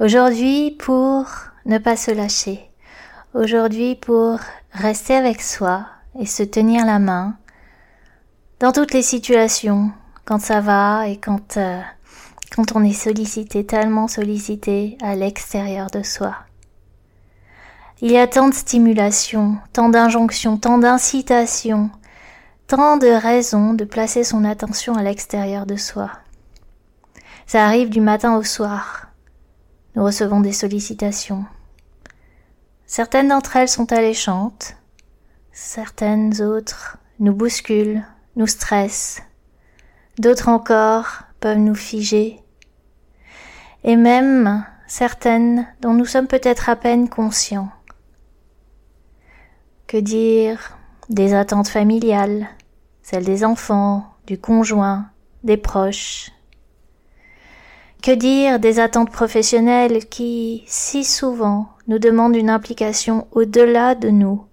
Aujourd'hui pour ne pas se lâcher. Aujourd'hui pour rester avec soi et se tenir la main dans toutes les situations, quand ça va et quand, euh, quand on est sollicité, tellement sollicité à l'extérieur de soi. Il y a tant de stimulation, tant d'injonctions, tant d'incitations, tant de raisons de placer son attention à l'extérieur de soi. Ça arrive du matin au soir. Nous recevons des sollicitations. Certaines d'entre elles sont alléchantes, certaines autres nous bousculent, nous stressent, d'autres encore peuvent nous figer, et même certaines dont nous sommes peut-être à peine conscients. Que dire des attentes familiales, celles des enfants, du conjoint, des proches? Que dire des attentes professionnelles qui, si souvent, nous demandent une implication au-delà de nous,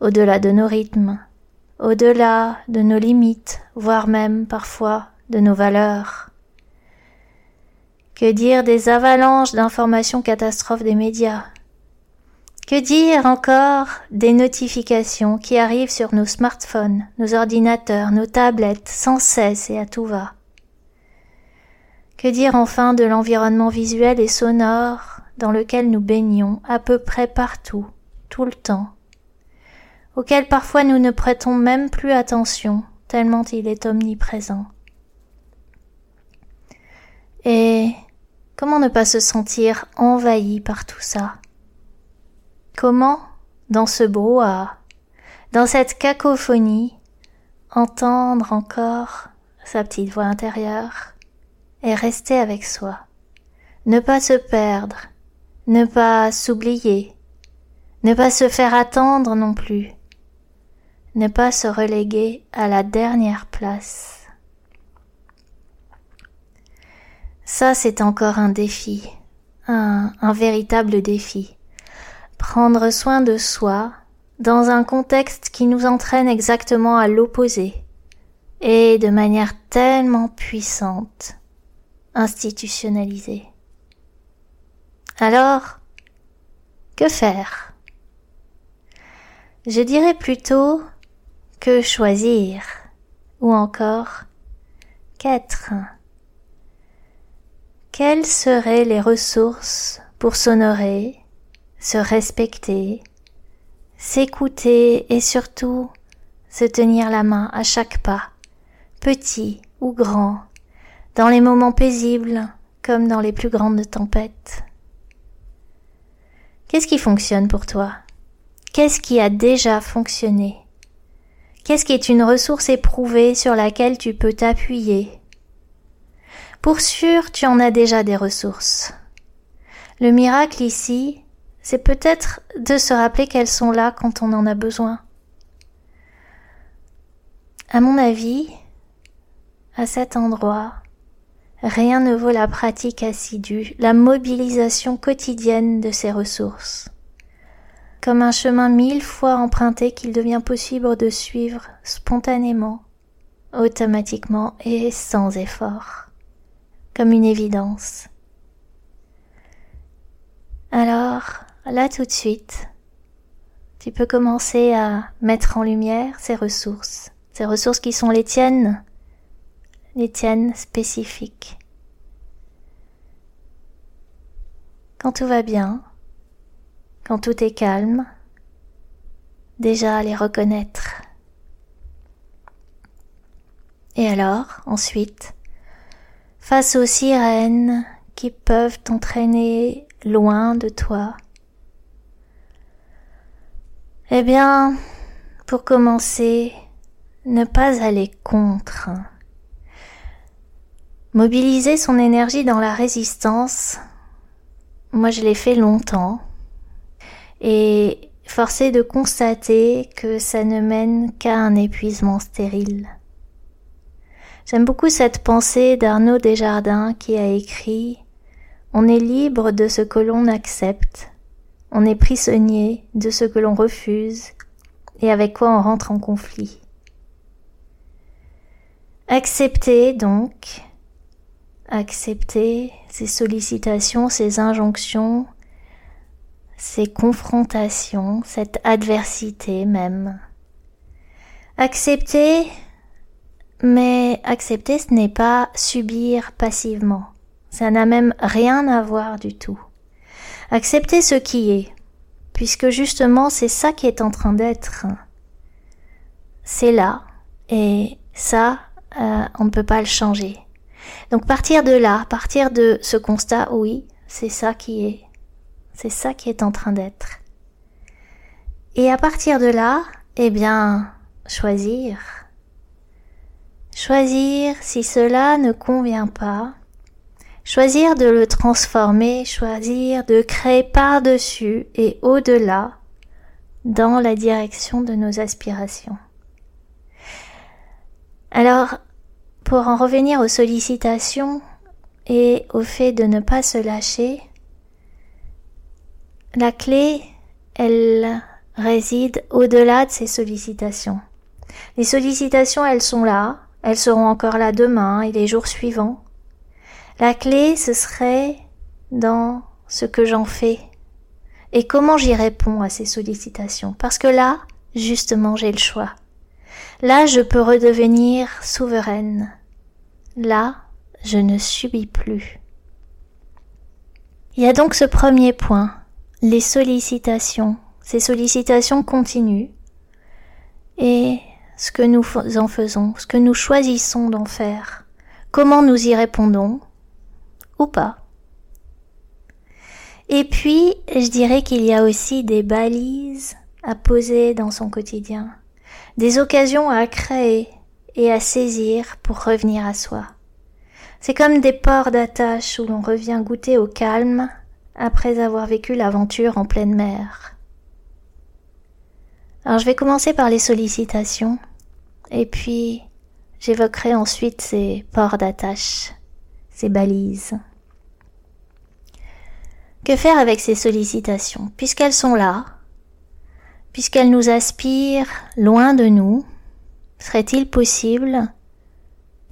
au-delà de nos rythmes, au-delà de nos limites, voire même parfois de nos valeurs? Que dire des avalanches d'informations catastrophes des médias, que dire encore des notifications qui arrivent sur nos smartphones, nos ordinateurs, nos tablettes, sans cesse et à tout va? Que dire enfin de l'environnement visuel et sonore dans lequel nous baignons à peu près partout, tout le temps, auquel parfois nous ne prêtons même plus attention, tellement il est omniprésent. Et comment ne pas se sentir envahi par tout ça? Comment, dans ce brouhaha, dans cette cacophonie, entendre encore sa petite voix intérieure? Et rester avec soi, ne pas se perdre, ne pas s'oublier, ne pas se faire attendre non plus, ne pas se reléguer à la dernière place. Ça, c'est encore un défi, un, véritable défi. Prendre soin de soi dans un contexte qui nous entraîne exactement à l'opposé et de manière tellement puissante, institutionnalisée. Alors, que faire? Je dirais plutôt que choisir ou encore qu'être. Quelles seraient les ressources pour s'honorer, se respecter, s'écouter et surtout se tenir la main à chaque pas, petit ou grand, dans les moments paisibles comme dans les plus grandes tempêtes. Qu'est-ce qui fonctionne pour toi? Qu'est-ce qui a déjà fonctionné? Qu'est-ce qui est une ressource éprouvée sur laquelle tu peux t'appuyer? Pour sûr, tu en as déjà des ressources. Le miracle ici, c'est peut-être de se rappeler qu'elles sont là quand on en a besoin. À mon avis, à cet endroit, rien ne vaut la pratique assidue, la mobilisation quotidienne de ces ressources. Comme un chemin mille fois emprunté qu'il devient possible de suivre spontanément, automatiquement et sans effort, comme une évidence. Alors, là tout de suite, tu peux commencer à mettre en lumière ces ressources, ces ressources qui sont les tiennes, les tiennes spécifiques. Quand tout va bien, quand tout est calme, déjà les reconnaître. Et alors, ensuite, face aux sirènes qui peuvent t'entraîner loin de toi, eh bien, pour commencer, ne pas aller contre. Mobiliser son énergie dans la résistance, moi je l'ai fait longtemps. Et forcé de constater que ça ne mène qu'à un épuisement stérile. J'aime beaucoup cette pensée d'Arnaud Desjardins qui a écrit On est libre de ce que l'on accepte, on est prisonnier de ce que l'on refuse et avec quoi on rentre en conflit. Accepter donc, accepter ces sollicitations, ces injonctions, ces confrontations, cette adversité même. Accepter, mais accepter ce n'est pas subir passivement. Ça n'a même rien à voir du tout. Accepter ce qui est, puisque justement c'est ça qui est en train d'être. C'est là, et ça, euh, on ne peut pas le changer. Donc partir de là, partir de ce constat, oui, c'est ça qui est. C'est ça qui est en train d'être. Et à partir de là, eh bien, choisir. Choisir si cela ne convient pas. Choisir de le transformer, choisir de créer par-dessus et au-delà dans la direction de nos aspirations. Alors, pour en revenir aux sollicitations et au fait de ne pas se lâcher, la clé, elle réside au-delà de ces sollicitations. Les sollicitations, elles sont là, elles seront encore là demain et les jours suivants. La clé, ce serait dans ce que j'en fais et comment j'y réponds à ces sollicitations. Parce que là, justement, j'ai le choix. Là, je peux redevenir souveraine. Là, je ne subis plus. Il y a donc ce premier point, les sollicitations. Ces sollicitations continuent. Et ce que nous en faisons, ce que nous choisissons d'en faire, comment nous y répondons, ou pas. Et puis, je dirais qu'il y a aussi des balises à poser dans son quotidien des occasions à créer et à saisir pour revenir à soi. C'est comme des ports d'attache où l'on revient goûter au calme après avoir vécu l'aventure en pleine mer. Alors je vais commencer par les sollicitations et puis j'évoquerai ensuite ces ports d'attache, ces balises. Que faire avec ces sollicitations? Puisqu'elles sont là, puisqu'elle nous aspire loin de nous, serait-il possible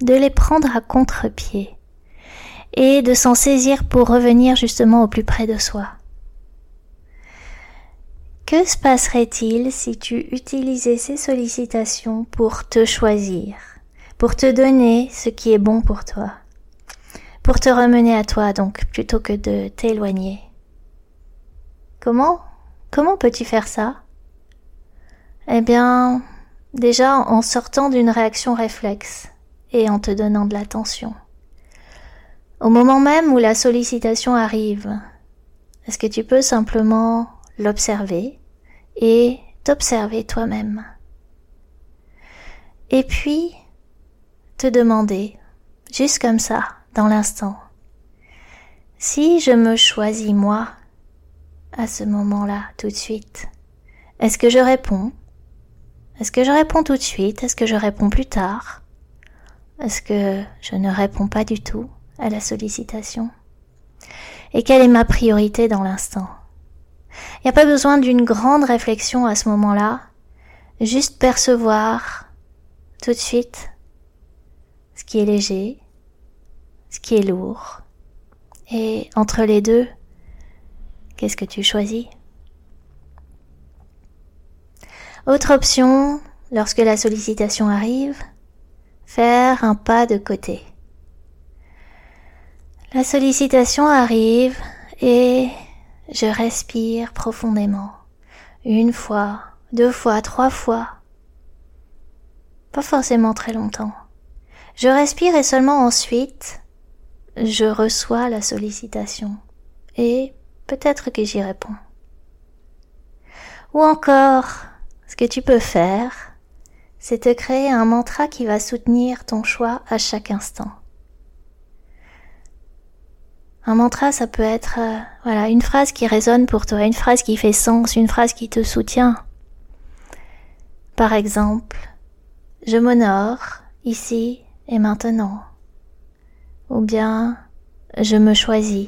de les prendre à contre-pied et de s'en saisir pour revenir justement au plus près de soi? Que se passerait-il si tu utilisais ces sollicitations pour te choisir, pour te donner ce qui est bon pour toi, pour te remener à toi donc plutôt que de t'éloigner? Comment Comment peux-tu faire ça? Eh bien, déjà en sortant d'une réaction réflexe et en te donnant de l'attention. Au moment même où la sollicitation arrive, est-ce que tu peux simplement l'observer et t'observer toi-même? Et puis, te demander, juste comme ça, dans l'instant, si je me choisis moi à ce moment-là, tout de suite, est-ce que je réponds? Est-ce que je réponds tout de suite? Est-ce que je réponds plus tard? Est-ce que je ne réponds pas du tout à la sollicitation? Et quelle est ma priorité dans l'instant? Il n'y a pas besoin d'une grande réflexion à ce moment-là, juste percevoir tout de suite ce qui est léger, ce qui est lourd, et entre les deux, qu'est-ce que tu choisis? Autre option, lorsque la sollicitation arrive, faire un pas de côté. La sollicitation arrive et je respire profondément. Une fois, deux fois, trois fois. Pas forcément très longtemps. Je respire et seulement ensuite, je reçois la sollicitation. Et peut-être que j'y réponds. Ou encore, ce que tu peux faire, c'est te créer un mantra qui va soutenir ton choix à chaque instant. Un mantra, ça peut être euh, voilà une phrase qui résonne pour toi, une phrase qui fait sens, une phrase qui te soutient. Par exemple, je m'honore ici et maintenant. Ou bien je me choisis.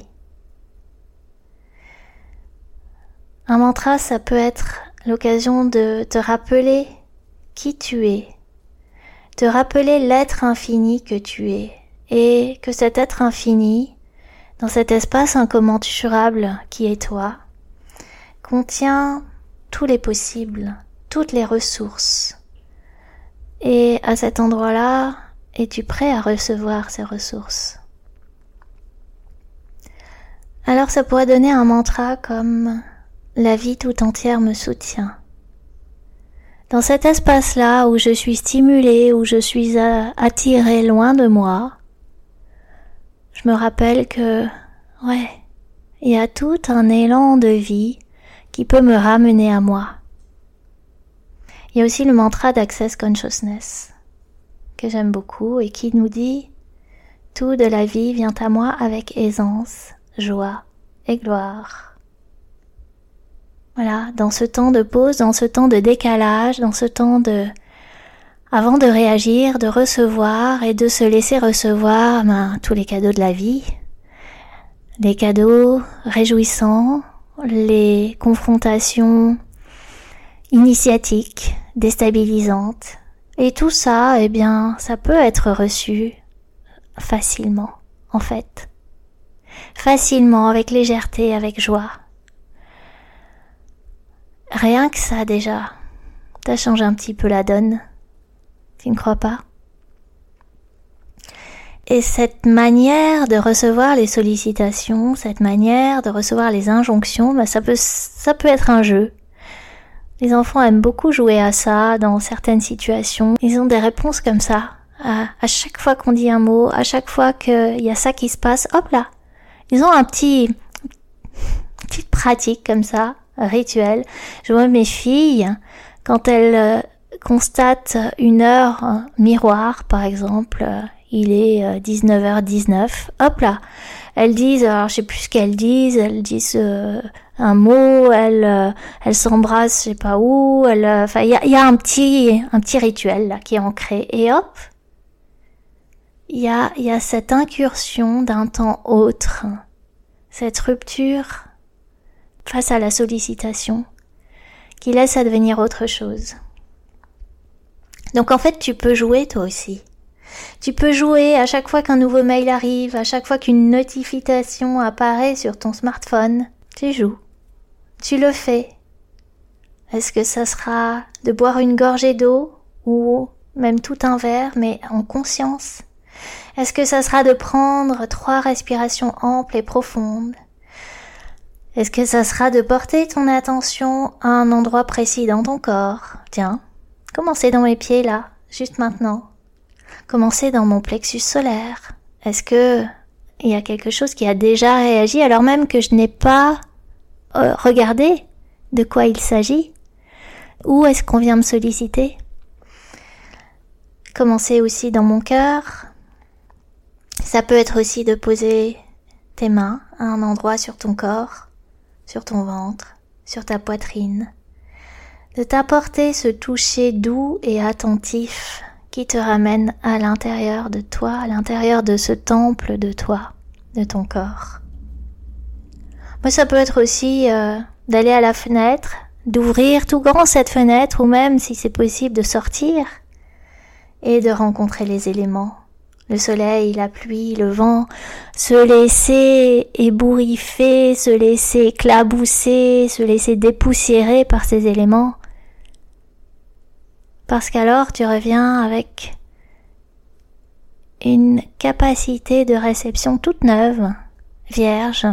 Un mantra, ça peut être l'occasion de te rappeler qui tu es, te rappeler l'être infini que tu es, et que cet être infini, dans cet espace incommensurable qui est toi, contient tous les possibles, toutes les ressources. Et à cet endroit-là, es-tu prêt à recevoir ces ressources? Alors ça pourrait donner un mantra comme la vie tout entière me soutient. Dans cet espace-là où je suis stimulée, où je suis attirée loin de moi, je me rappelle que, ouais, il y a tout un élan de vie qui peut me ramener à moi. Il y a aussi le mantra d'Access Consciousness, que j'aime beaucoup et qui nous dit Tout de la vie vient à moi avec aisance, joie et gloire. Voilà, dans ce temps de pause, dans ce temps de décalage, dans ce temps de avant de réagir, de recevoir et de se laisser recevoir ben, tous les cadeaux de la vie, les cadeaux réjouissants, les confrontations initiatiques, déstabilisantes. Et tout ça, eh bien, ça peut être reçu facilement, en fait. Facilement, avec légèreté, avec joie. Rien que ça déjà, ça change un petit peu la donne. Tu ne crois pas? Et cette manière de recevoir les sollicitations, cette manière de recevoir les injonctions, bah ça peut ça peut être un jeu. Les enfants aiment beaucoup jouer à ça dans certaines situations. Ils ont des réponses comme ça. À, chaque fois qu'on dit un mot, à chaque fois qu'il y a ça qui se passe, hop là. Ils ont un petit, petite pratique comme ça, rituel. Je vois mes filles, quand elles euh, constate une heure miroir, par exemple, euh, il est 19h19, euh, hop là, elles disent, alors je sais plus ce qu'elles disent, elles disent un mot, elles, elles s'embrassent, je sais pas où, elles, enfin il y a, y a, un petit, un petit rituel là qui est ancré et hop, il y a, y a cette incursion d'un temps autre, cette rupture face à la sollicitation qui laisse advenir autre chose. Donc en fait, tu peux jouer toi aussi. Tu peux jouer à chaque fois qu'un nouveau mail arrive, à chaque fois qu'une notification apparaît sur ton smartphone. Tu joues. Tu le fais. Est-ce que ça sera de boire une gorgée d'eau ou même tout un verre, mais en conscience? Est-ce que ça sera de prendre trois respirations amples et profondes? Est-ce que ça sera de porter ton attention à un endroit précis dans ton corps? Tiens, Commencez dans mes pieds là, juste maintenant. Commencez dans mon plexus solaire. Est-ce que il y a quelque chose qui a déjà réagi alors même que je n'ai pas euh, regardé de quoi il s'agit? Où est-ce qu'on vient me solliciter? Commencez aussi dans mon cœur. Ça peut être aussi de poser tes mains à un endroit sur ton corps, sur ton ventre, sur ta poitrine de t'apporter ce toucher doux et attentif qui te ramène à l'intérieur de toi, à l'intérieur de ce temple de toi, de ton corps. Moi, ça peut être aussi euh, d'aller à la fenêtre, d'ouvrir tout grand cette fenêtre, ou même, si c'est possible, de sortir et de rencontrer les éléments. Le soleil, la pluie, le vent, se laisser ébouriffer, se laisser éclabousser, se laisser dépoussiérer par ces éléments parce qu'alors tu reviens avec une capacité de réception toute neuve, vierge,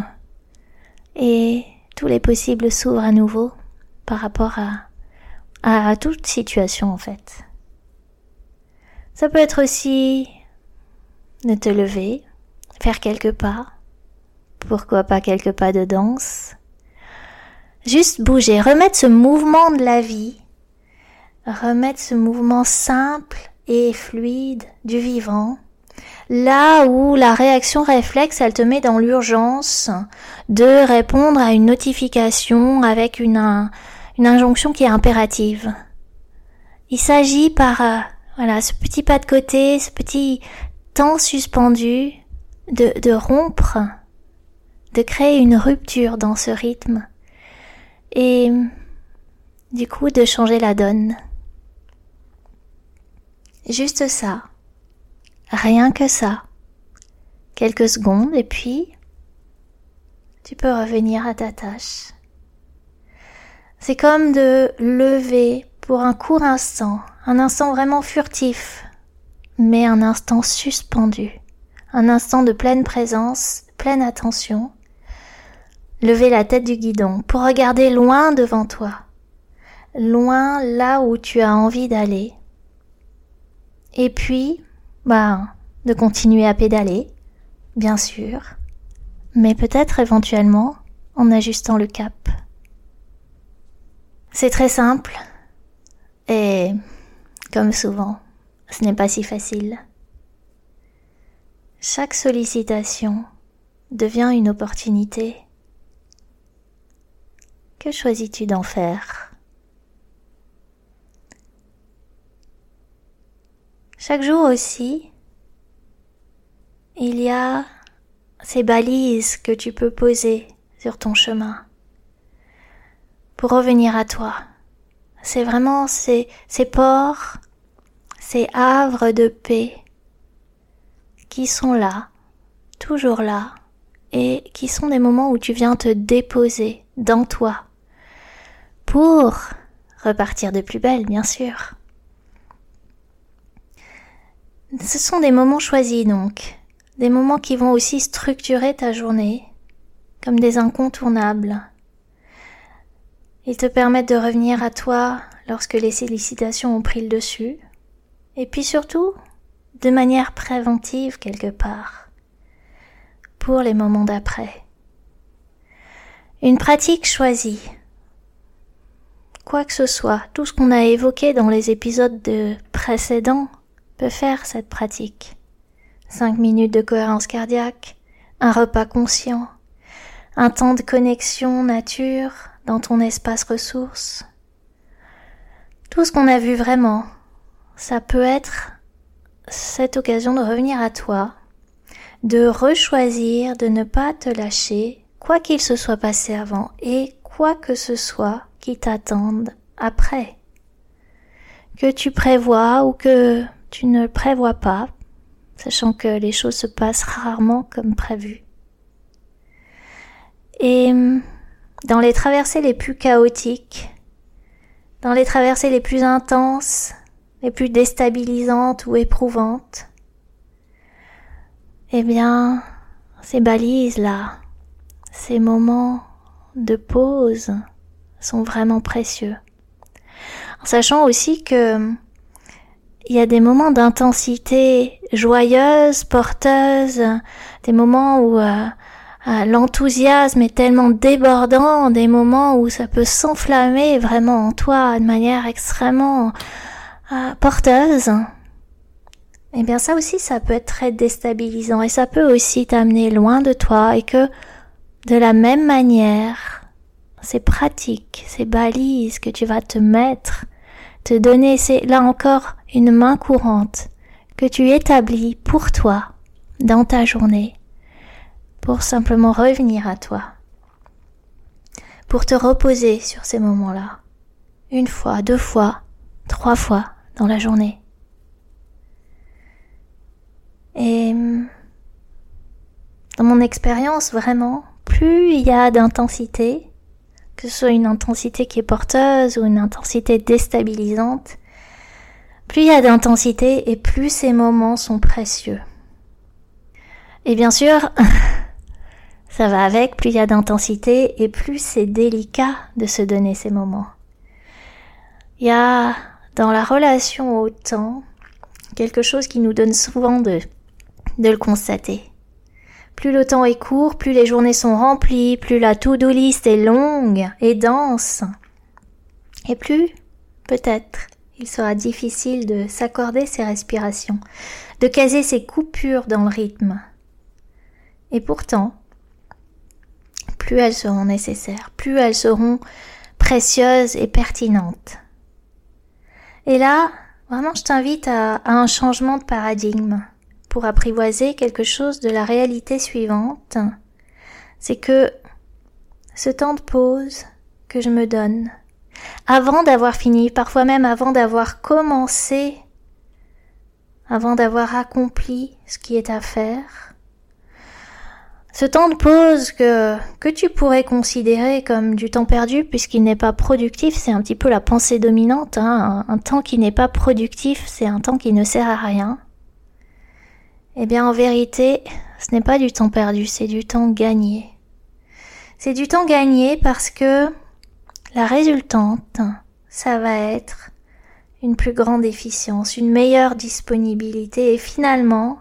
et tous les possibles s'ouvrent à nouveau par rapport à, toute situation en fait. Ça peut être aussi de te lever, faire quelques pas, pourquoi pas quelques pas de danse, juste bouger, remettre ce mouvement de la vie remettre ce mouvement simple et fluide du vivant, là où la réaction réflexe, elle te met dans l'urgence de répondre à une notification avec une, injonction qui est impérative. Il s'agit par euh, voilà ce petit pas de côté, ce petit suspendu, de, de rompre, de créer une rupture dans ce rythme et du coup de changer la donne. Juste ça. Rien que ça. Quelques secondes et puis tu peux revenir à ta tâche. C'est comme de lever pour un court instant, un instant vraiment furtif, mais un instant suspendu, un instant de pleine présence, pleine attention. Lever la tête du guidon pour regarder loin devant toi, loin là où tu as envie d'aller. Et puis, bah, de continuer à pédaler, bien sûr, mais peut-être éventuellement en ajustant le cap. C'est très simple, et comme souvent, ce n'est pas si facile. Chaque sollicitation devient une opportunité. Que choisis-tu d'en faire? Chaque jour aussi, il y a ces balises que tu peux poser sur ton chemin pour revenir à toi. C'est vraiment ces, ces ports, ces havres de paix qui sont là, toujours là, et qui sont des moments où tu viens te déposer dans toi pour repartir de plus belle, bien sûr. Ce sont des moments choisis donc, des moments qui vont aussi structurer ta journée comme des incontournables, ils te permettent de revenir à toi lorsque les sollicitations ont pris le dessus, et puis surtout, de manière préventive quelque part, pour les moments d'après. Une pratique choisie. Quoi que ce soit, tout ce qu'on a évoqué dans les épisodes de précédents peut faire cette pratique. Cinq minutes de cohérence cardiaque, un repas conscient, un temps de connexion nature, dans ton espace ressources. Tout ce qu'on a vu vraiment, ça peut être cette occasion de revenir à toi, de rechoisir, de ne pas te lâcher, quoi qu'il se soit passé avant et quoi que ce soit qui t'attende après. Que tu prévois ou que tu ne prévois pas, sachant que les choses se passent rarement comme prévu. Et dans les traversées les plus chaotiques, dans les traversées les plus intenses, les plus déstabilisantes ou éprouvantes, eh bien, ces balises-là, ces moments de pause sont vraiment précieux. En sachant aussi que il y a des moments d'intensité joyeuse, porteuse, des moments où euh, ah, l'enthousiasme est tellement débordant, des moments où ça peut s'enflammer vraiment en toi de manière extrêmement euh, porteuse. Eh bien ça aussi, ça peut être très déstabilisant et ça peut aussi t'amener loin de toi et que de la même manière, ces pratiques, ces balises que tu vas te mettre, te donner, c'est là encore une main courante que tu établis pour toi dans ta journée pour simplement revenir à toi, pour te reposer sur ces moments-là, une fois, deux fois, trois fois dans la journée. Et dans mon expérience, vraiment, plus il y a d'intensité, que ce soit une intensité qui est porteuse ou une intensité déstabilisante, plus il y a d'intensité et plus ces moments sont précieux. Et bien sûr, Ça va avec, plus il y a d'intensité et plus c'est délicat de se donner ces moments. Il y a dans la relation au temps quelque chose qui nous donne souvent de, de le constater. Plus le temps est court, plus les journées sont remplies, plus la to-do list est longue et dense. Et plus, peut-être, il sera difficile de s'accorder ces respirations, de caser ces coupures dans le rythme. Et pourtant, plus elles seront nécessaires, plus elles seront précieuses et pertinentes. Et là, vraiment, je t'invite à, un changement de paradigme pour apprivoiser quelque chose de la réalité suivante. C'est que ce temps de pause que je me donne, avant d'avoir fini, parfois même avant d'avoir commencé, avant d'avoir accompli ce qui est à faire, ce temps de pause que, que tu pourrais considérer comme du temps perdu puisqu'il n'est pas productif, c'est un petit peu la pensée dominante. Hein. Un, un, temps qui n'est pas productif, c'est un temps qui ne sert à rien. Eh bien, en vérité, ce n'est pas du temps perdu, c'est du temps gagné. C'est du temps gagné parce que la résultante, ça va être une plus grande efficience, une meilleure disponibilité et finalement,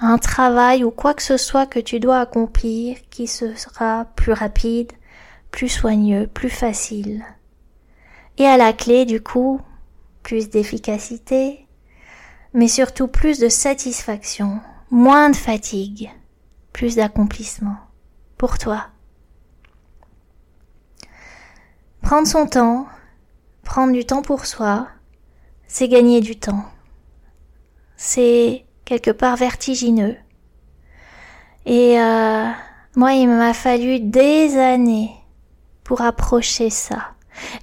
un travail ou quoi que ce soit que tu dois accomplir qui sera plus rapide, plus soigneux, plus facile. Et à la clé, du coup, plus d'efficacité, mais surtout plus de satisfaction, moins de fatigue, plus d'accomplissement pour toi. Prendre son temps, prendre du temps pour soi, c'est gagner du temps. C'est quelque part vertigineux. Et euh, moi, il m'a fallu des années pour approcher ça.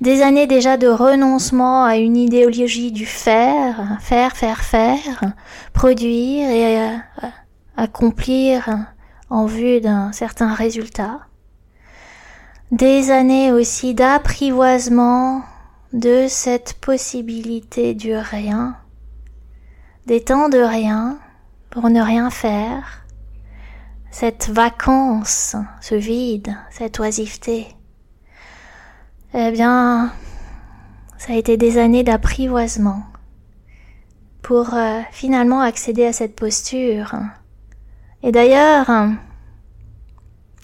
Des années déjà de renoncement à une idéologie du faire, faire, faire, faire, produire et euh, accomplir en vue d'un certain résultat. Des années aussi d'apprivoisement de cette possibilité du rien, des temps de rien pour ne rien faire, cette vacance, ce vide, cette oisiveté. Eh bien, ça a été des années d'apprivoisement pour euh, finalement accéder à cette posture. Et d'ailleurs,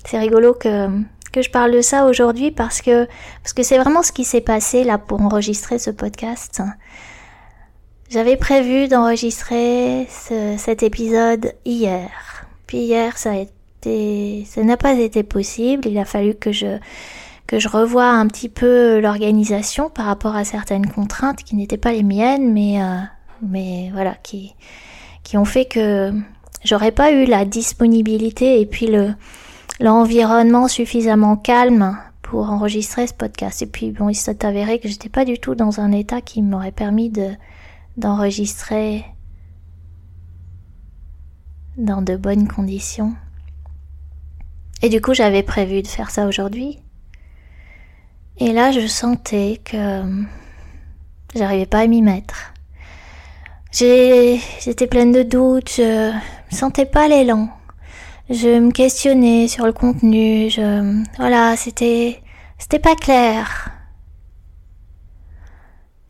c'est rigolo que je parle de ça aujourd'hui parce que c'est vraiment ce qui s'est passé là pour enregistrer ce podcast. J'avais prévu d'enregistrer cet épisode hier. Puis hier, ça a été, ça n'a pas été possible. Il a fallu que je, que je revoie un petit peu l'organisation par rapport à certaines contraintes qui n'étaient pas les miennes, mais, euh, mais voilà, qui, qui ont fait que j'aurais pas eu la disponibilité et puis le, l'environnement suffisamment calme pour enregistrer ce podcast. Et puis bon, il s'est avéré que j'étais pas du tout dans un état qui m'aurait permis de, d'enregistrer dans de bonnes conditions. Et du coup, j'avais prévu de faire ça aujourd'hui. Et là, je sentais que j'arrivais pas à m'y mettre. J'étais pleine de doutes, je sentais pas l'élan. Je me questionnais sur le contenu, je, voilà, c'était, c'était pas clair.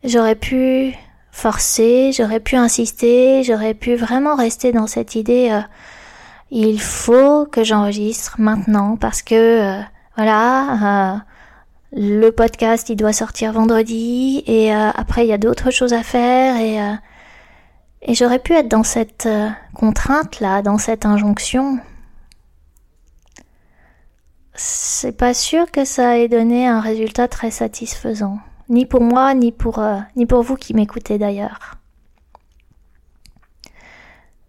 J'aurais pu forcer, j'aurais pu insister, j'aurais pu vraiment rester dans cette idée euh, il faut que j'enregistre maintenant parce que euh, voilà euh, le podcast il doit sortir vendredi et après il y a d'autres choses à faire et et j'aurais pu être dans cette contrainte là, dans cette injonction. C'est pas sûr que ça ait donné un résultat très satisfaisant ni pour moi, ni pour, euh, ni pour vous qui m'écoutez d'ailleurs.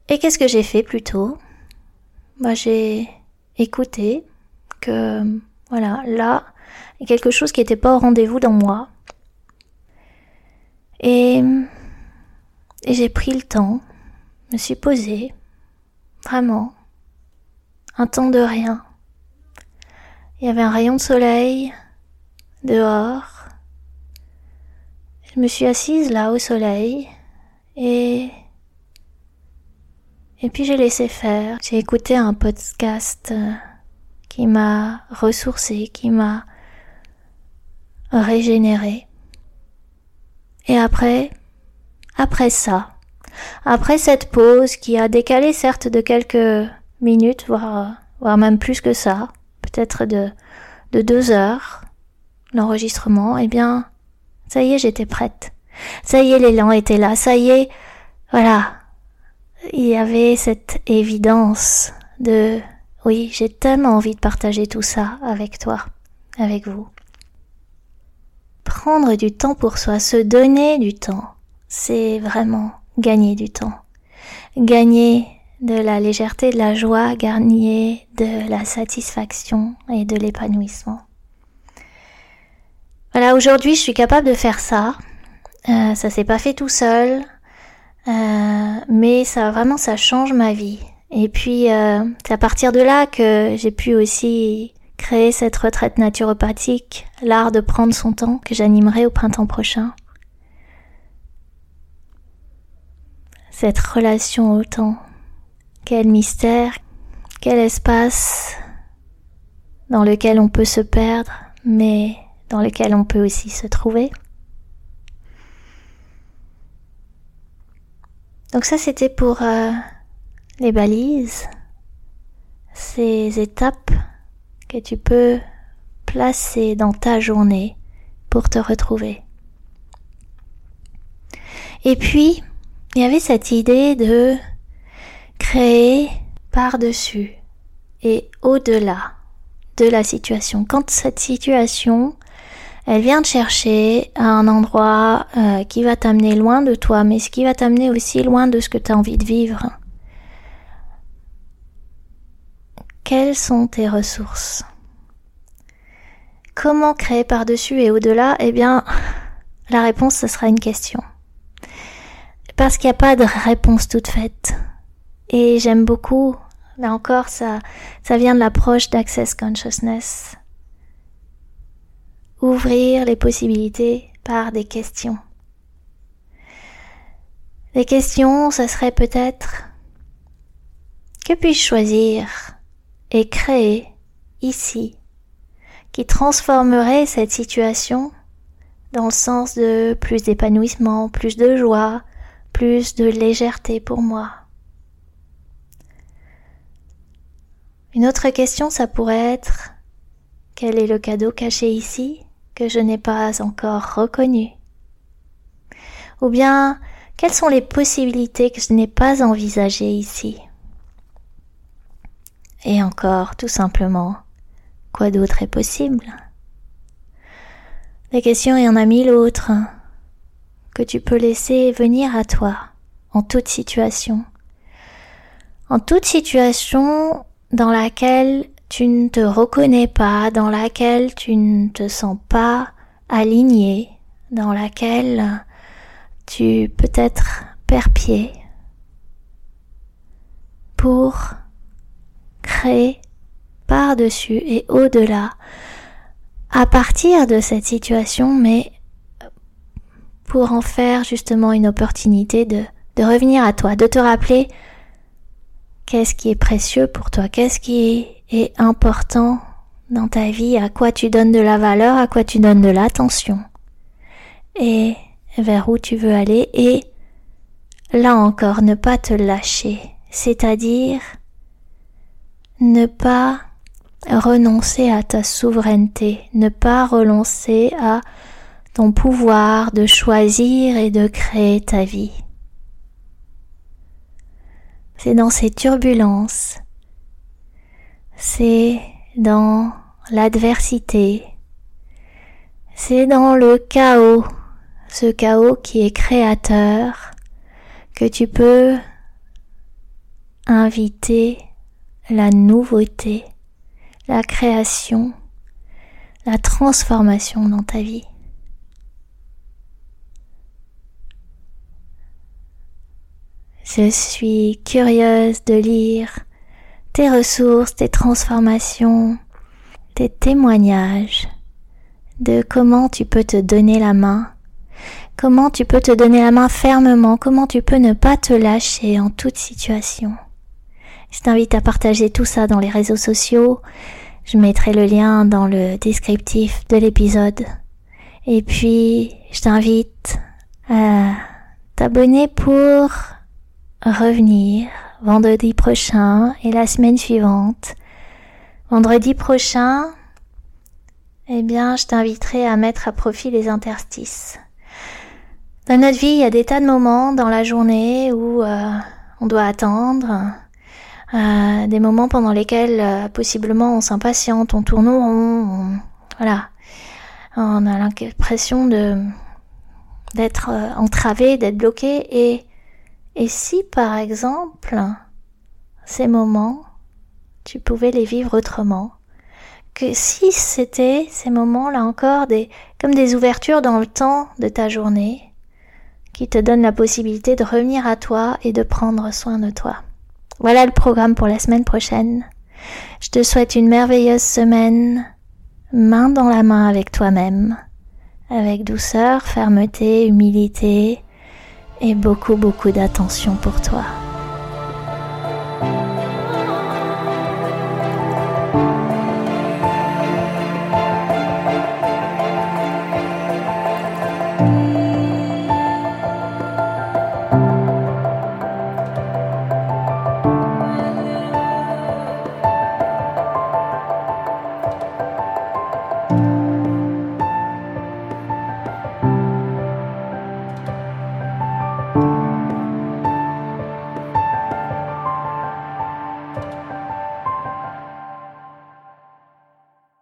Et qu'est-ce que j'ai fait plutôt? Bah, J'ai écouté que, voilà, là, il y a quelque chose qui n'était pas au rendez-vous dans moi. Et, j'ai pris le temps, me suis posée, vraiment, un temps de rien. Il y avait un rayon de soleil dehors, je me suis assise là au soleil et et puis j'ai laissé faire. J'ai écouté un podcast euh, qui m'a ressourcé, qui m'a régénéré. Et après, après ça, après cette pause qui a décalé certes de quelques minutes, voire, voire même plus que ça, peut-être de, de deux heures, l'enregistrement, eh bien, ça y est, j'étais prête. Ça y est, l'élan était là. Ça y est, voilà. il y avait cette évidence de oui, j'ai tellement envie de partager tout ça avec toi, avec vous. Prendre du temps pour soi, se donner du temps, c'est vraiment gagner du temps. Gagner de la légèreté, de la joie, gagner de la satisfaction et de l'épanouissement. Voilà, aujourd'hui je suis capable de faire ça. Euh, ça s'est pas fait tout seul, euh, mais ça vraiment ça change ma vie. Et puis euh, c'est à partir de là que j'ai pu aussi créer cette retraite naturopathique, l'art de prendre son temps que j'animerai au printemps prochain. Cette relation au temps, quel mystère, quel espace dans lequel on peut se perdre, mais dans lequel on peut aussi se trouver. Donc ça c'était pour euh, les balises, ces étapes que tu peux placer dans ta journée pour te retrouver. Et puis, il y avait cette idée de créer par-dessus et au-delà de la situation. Quand cette situation elle vient te chercher un endroit euh, qui va t'amener loin de toi, mais ce qui va t'amener aussi loin de ce que tu as envie de vivre. Quelles sont tes ressources? Comment créer par-dessus et au-delà? Eh bien, la réponse, ce sera une question. Parce qu'il n'y a pas de réponse toute faite. Et j'aime beaucoup, là encore, ça, ça vient de l'approche d'Access Consciousness ouvrir les possibilités par des questions. Les questions, ce serait peut-être que puis-je choisir et créer ici qui transformerait cette situation dans le sens de plus d'épanouissement, plus de joie, plus de légèreté pour moi? Une autre question, ça pourrait être quel est le cadeau caché ici? Que je n'ai pas encore reconnu Ou bien, quelles sont les possibilités que je n'ai pas envisagées ici? Et encore, tout simplement, quoi d'autre est possible? Des questions, il y en a mille autres que tu peux laisser venir à toi en toute situation. En toute situation dans laquelle tu ne te reconnais pas, dans laquelle tu ne te sens pas aligné, dans laquelle tu peut-être perds pied pour créer par-dessus et au-delà à partir de cette situation, mais pour en faire justement une opportunité de revenir à toi, de te rappeler qu'est-ce qui est précieux pour toi, qu'est-ce qui est important dans ta vie, à quoi tu donnes de la valeur, à quoi tu donnes de l'attention, et vers où tu veux aller, et là encore, ne pas te lâcher, c'est-à-dire ne pas renoncer à ta souveraineté, ne pas renoncer à ton pouvoir de choisir et de créer ta vie. C'est dans ces turbulences c'est dans l'adversité, c'est dans le chaos, ce chaos qui est créateur, que tu peux inviter la nouveauté, la création, la transformation dans ta vie. Je suis curieuse de lire tes ressources, tes transformations, tes témoignages de comment tu peux te donner la main, comment tu peux te donner la main fermement, comment tu peux ne pas te lâcher en toute situation. Je t'invite à partager tout ça dans les réseaux sociaux. Je mettrai le lien dans le descriptif de l'épisode. Et puis, je t'invite à t'abonner pour revenir vendredi prochain et la semaine suivante. Vendredi prochain, eh bien, je t'inviterai à mettre à profit les interstices. Dans notre vie, il y a des tas de moments dans la journée où euh, on doit attendre, euh, des moments pendant lesquels euh, possiblement on s'impatiente, on tourne rond, voilà, on a l'impression de d'être euh, entravé, d'être bloqué et et si par exemple ces moments tu pouvais les vivre autrement que si c'était ces moments là encore des comme des ouvertures dans le temps de ta journée qui te donnent la possibilité de revenir à toi et de prendre soin de toi. Voilà le programme pour la semaine prochaine. Je te souhaite une merveilleuse semaine, main dans la main avec toi-même, avec douceur, fermeté, humilité et beaucoup beaucoup d'attention pour toi.